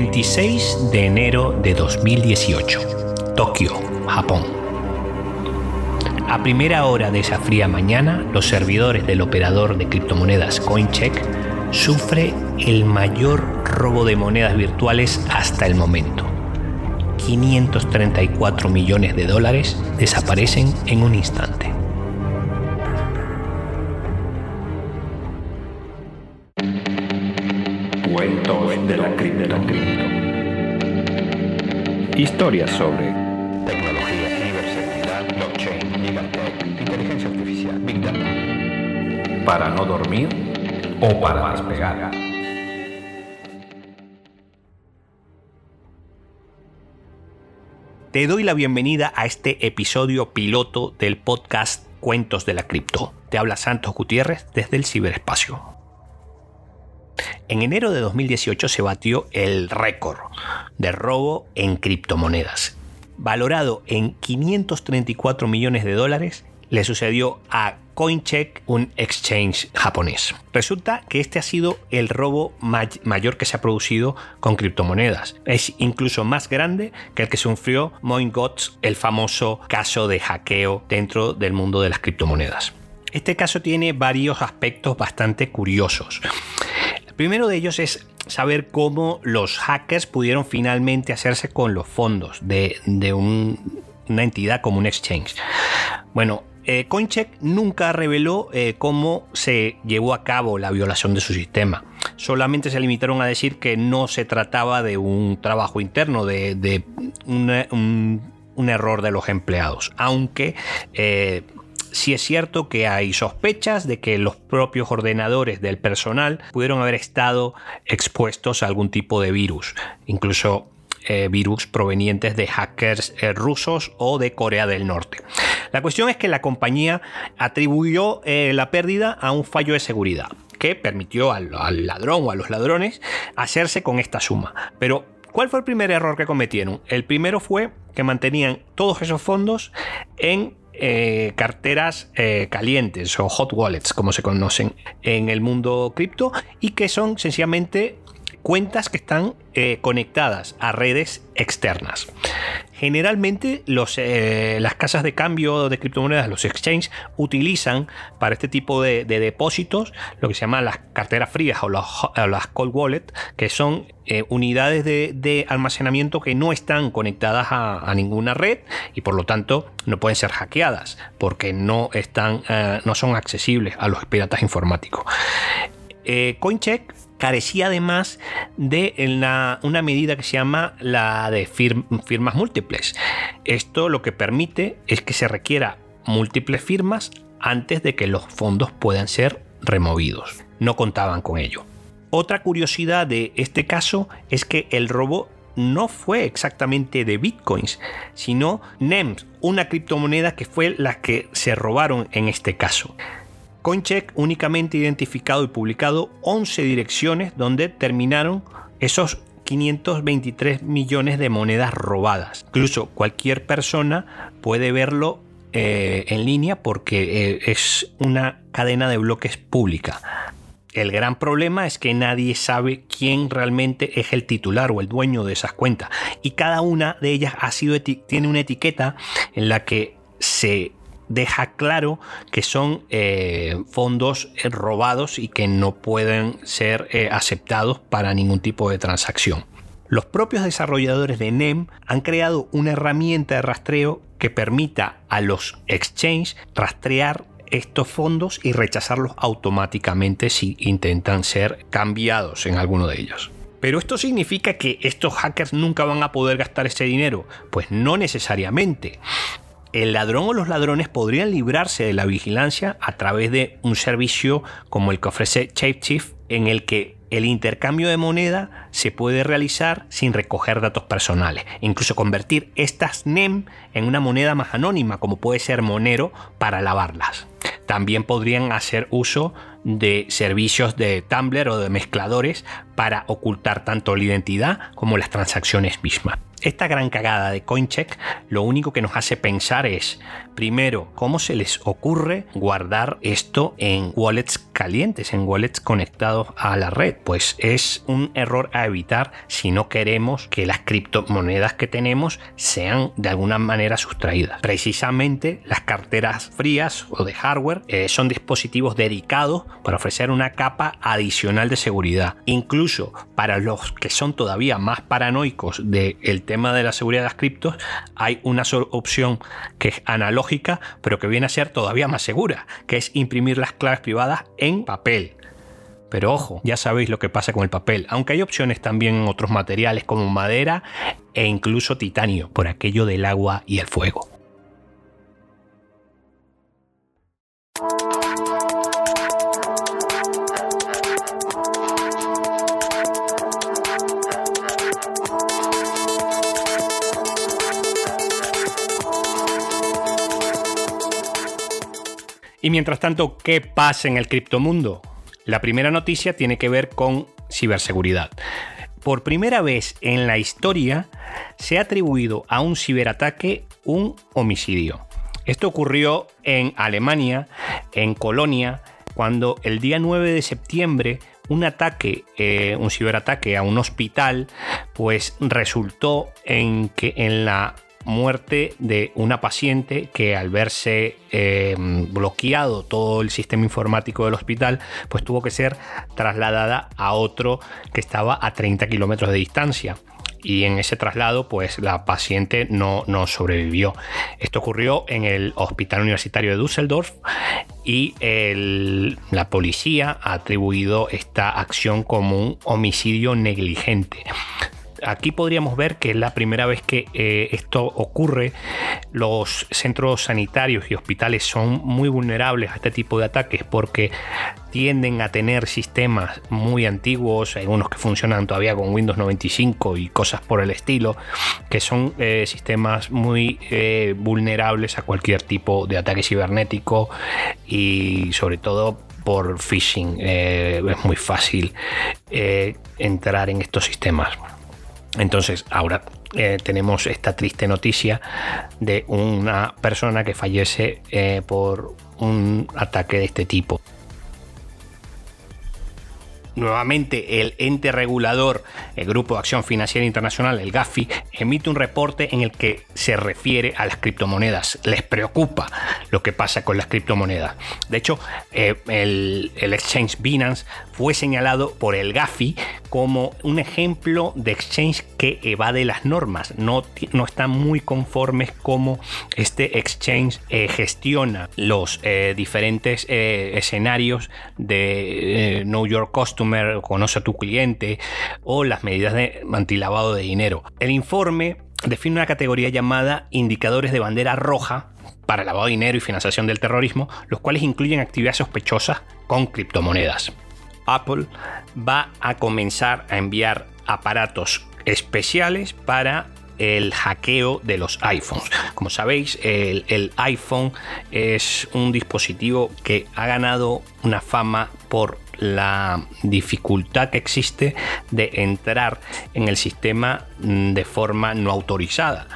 26 de enero de 2018, Tokio, Japón. A primera hora de esa fría mañana, los servidores del operador de criptomonedas CoinCheck sufre el mayor robo de monedas virtuales hasta el momento. 534 millones de dólares desaparecen en un instante. De la cripto. Historias sobre tecnología, ciberseguridad, blockchain, gigantech, inteligencia artificial, big data. para no dormir o para despegar. Te doy la bienvenida a este episodio piloto del podcast Cuentos de la Cripto. Te habla Santos Gutiérrez desde el ciberespacio. En enero de 2018 se batió el récord de robo en criptomonedas. Valorado en 534 millones de dólares, le sucedió a CoinCheck, un exchange japonés. Resulta que este ha sido el robo may mayor que se ha producido con criptomonedas. Es incluso más grande que el que sufrió MoinGots, el famoso caso de hackeo dentro del mundo de las criptomonedas. Este caso tiene varios aspectos bastante curiosos. Primero de ellos es saber cómo los hackers pudieron finalmente hacerse con los fondos de, de un, una entidad como un exchange. Bueno, eh, CoinCheck nunca reveló eh, cómo se llevó a cabo la violación de su sistema. Solamente se limitaron a decir que no se trataba de un trabajo interno, de, de un, error de los empleados. Aunque eh, sí es cierto que hay sospechas de que los propios ordenadores del personal pudieron haber estado expuestos a algún tipo de virus. Incluso eh, virus provenientes de hackers eh, rusos o de Corea del Norte. La cuestión es que la compañía atribuyó eh, la pérdida a un fallo de seguridad que permitió al, al ladrón o a los ladrones hacerse con esta suma. Pero ¿Cuál fue el primer error que cometieron? El primero fue que mantenían todos esos fondos en eh, carteras eh, calientes o hot wallets, como se conocen en el mundo cripto, y que son sencillamente cuentas que están eh, conectadas a redes externas. Generalmente los, eh, las casas de cambio de criptomonedas, los exchanges, utilizan para este tipo de, de depósitos lo que se llama las carteras frías o, las cold wallets, que son eh, unidades de, almacenamiento que no están conectadas a, ninguna red y por lo tanto no pueden ser hackeadas porque no, están, no son accesibles a los piratas informáticos. CoinCheck carecía además de una medida que se llama la de firm, firmas múltiples. Esto lo que permite es que se requiera múltiples firmas antes de que los fondos puedan ser removidos. No contaban con ello. Otra curiosidad de este caso es que el robo no fue exactamente de bitcoins, sino NEMS, una criptomoneda que fue la que se robaron en este caso. CoinCheck únicamente identificado y publicado 11 direcciones donde terminaron esos 523 millones de monedas robadas. Incluso cualquier persona puede verlo eh, en línea porque eh, es una cadena de bloques pública. El gran problema es que nadie sabe quién realmente es el titular o el dueño de esas cuentas. Y cada una de ellas ha sido tiene una etiqueta en la que se deja claro que son eh, fondos robados y que no pueden ser eh, aceptados para ningún tipo de transacción. Los propios desarrolladores de NEM han creado una herramienta de rastreo que permita a los exchanges rastrear estos fondos y rechazarlos automáticamente si intentan ser cambiados en alguno de ellos. ¿Pero esto significa que estos hackers nunca van a poder gastar ese dinero? Pues no necesariamente el ladrón o los ladrones podrían librarse de la vigilancia a través de un servicio como el que ofrece Shapeshift, en el que el intercambio de moneda se puede realizar sin recoger datos personales, incluso convertir estas NEM en una moneda más anónima, como puede ser Monero, para lavarlas. También podrían hacer uso de servicios de Tumblr o de mezcladores para ocultar tanto la identidad como las transacciones mismas. Esta gran cagada de Coincheck lo único que nos hace pensar es, primero, cómo se les ocurre guardar esto en wallets calientes, en wallets conectados a la red. Pues es un error a evitar si no queremos que las criptomonedas que tenemos sean de alguna manera sustraídas. Precisamente las carteras frías o de hardware eh, son dispositivos dedicados para ofrecer una capa adicional de seguridad. Incluso para los que son todavía más paranoicos del tema de la seguridad de las criptos, hay una opción que es analógica, pero que viene a ser todavía más segura, que es imprimir las claves privadas en papel. Pero ojo, ya sabéis lo que pasa con el papel, aunque hay opciones también en otros materiales como madera e incluso titanio, por aquello del agua y el fuego. Y mientras tanto, ¿qué pasa en el criptomundo? La primera noticia tiene que ver con ciberseguridad. Por primera vez en la historia se ha atribuido a un ciberataque un homicidio. Esto ocurrió en Alemania, en Colonia, cuando el día 9 de septiembre un ataque, eh, un ciberataque a un hospital, pues resultó en que en la muerte de una paciente que al verse eh, bloqueado todo el sistema informático del hospital, pues tuvo que ser trasladada a otro que estaba a 30 kilómetros de distancia y en ese traslado pues la paciente no, no, sobrevivió. Esto ocurrió en el Hospital Universitario de Düsseldorf y la policía ha atribuido esta acción como un homicidio negligente aquí podríamos ver que es la primera vez que eh, esto ocurre. Los centros sanitarios y hospitales son muy vulnerables a este tipo de ataques porque tienden a tener sistemas muy antiguos, hay unos que funcionan todavía con Windows 95 y cosas por el estilo, que son eh, sistemas muy eh, vulnerables a cualquier tipo de ataque cibernético y sobre todo por phishing. es muy fácil entrar en estos sistemas. Entonces, ahora eh, tenemos esta triste noticia de una persona que fallece eh, por un ataque de este tipo. Nuevamente, el ente regulador, el Grupo de Acción Financiera Internacional, el GAFI, emite un reporte en el que se refiere a las criptomonedas. Les preocupa lo que pasa con las criptomonedas. De hecho, eh, el, exchange Binance fue señalado por el GAFI como un ejemplo de exchange que evade las normas. No, no están muy conformes como este exchange eh, gestiona los eh, diferentes escenarios de Know Your Conoce a tu cliente o las medidas de antilavado de dinero. El informe define una categoría llamada indicadores de bandera roja para lavado de dinero y financiación del terrorismo, los cuales incluyen actividades sospechosas con criptomonedas. Apple va a comenzar a enviar aparatos especiales para el hackeo de los iPhones. Como sabéis, el, iPhone es un dispositivo que ha ganado una fama por la dificultad que existe de entrar en el sistema mm, de forma no autorizada.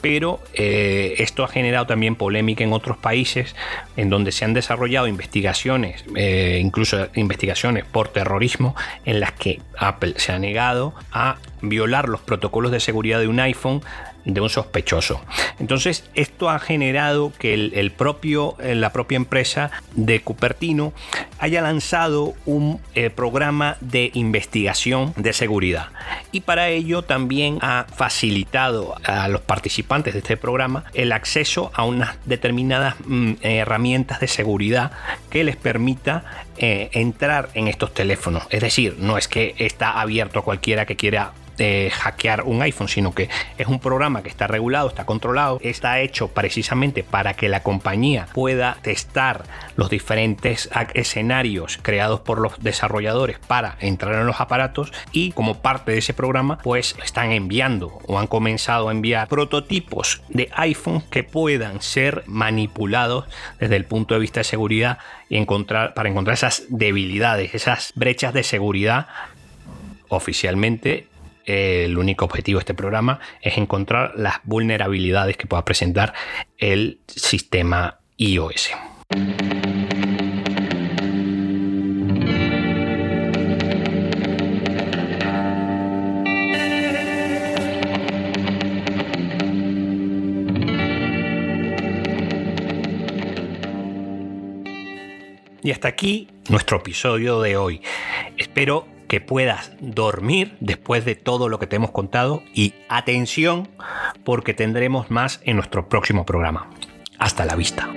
Pero eh, esto ha generado también polémica en otros países en donde se han desarrollado investigaciones, eh, incluso investigaciones por terrorismo, en las que Apple se ha negado a violar los protocolos de seguridad de un iPhone de un sospechoso. Entonces, esto ha generado que el, propio, eh, la propia empresa de Cupertino haya lanzado un eh, programa de investigación de seguridad. Y para ello también ha facilitado a los participantes de este programa el acceso a unas determinadas mm, herramientas de seguridad que les permita eh, entrar en estos teléfonos. Es decir, no es que está abierto a cualquiera que quiera eh, hackear un iPhone, sino que es un programa que está regulado, está controlado, está hecho precisamente para que la compañía pueda testar los diferentes escenarios creados por los desarrolladores para entrar en los aparatos y como parte de ese programa pues están enviando o han comenzado a enviar prototipos de iPhone que puedan ser manipulados desde el punto de vista de seguridad y encontrar para encontrar debilidades, esas brechas de seguridad oficialmente el único objetivo de este programa es encontrar las vulnerabilidades que pueda presentar el sistema iOS. Y hasta aquí nuestro episodio de hoy. Espero que puedas dormir después de todo lo que te hemos contado y atención porque tendremos más en nuestro próximo programa. Hasta la vista.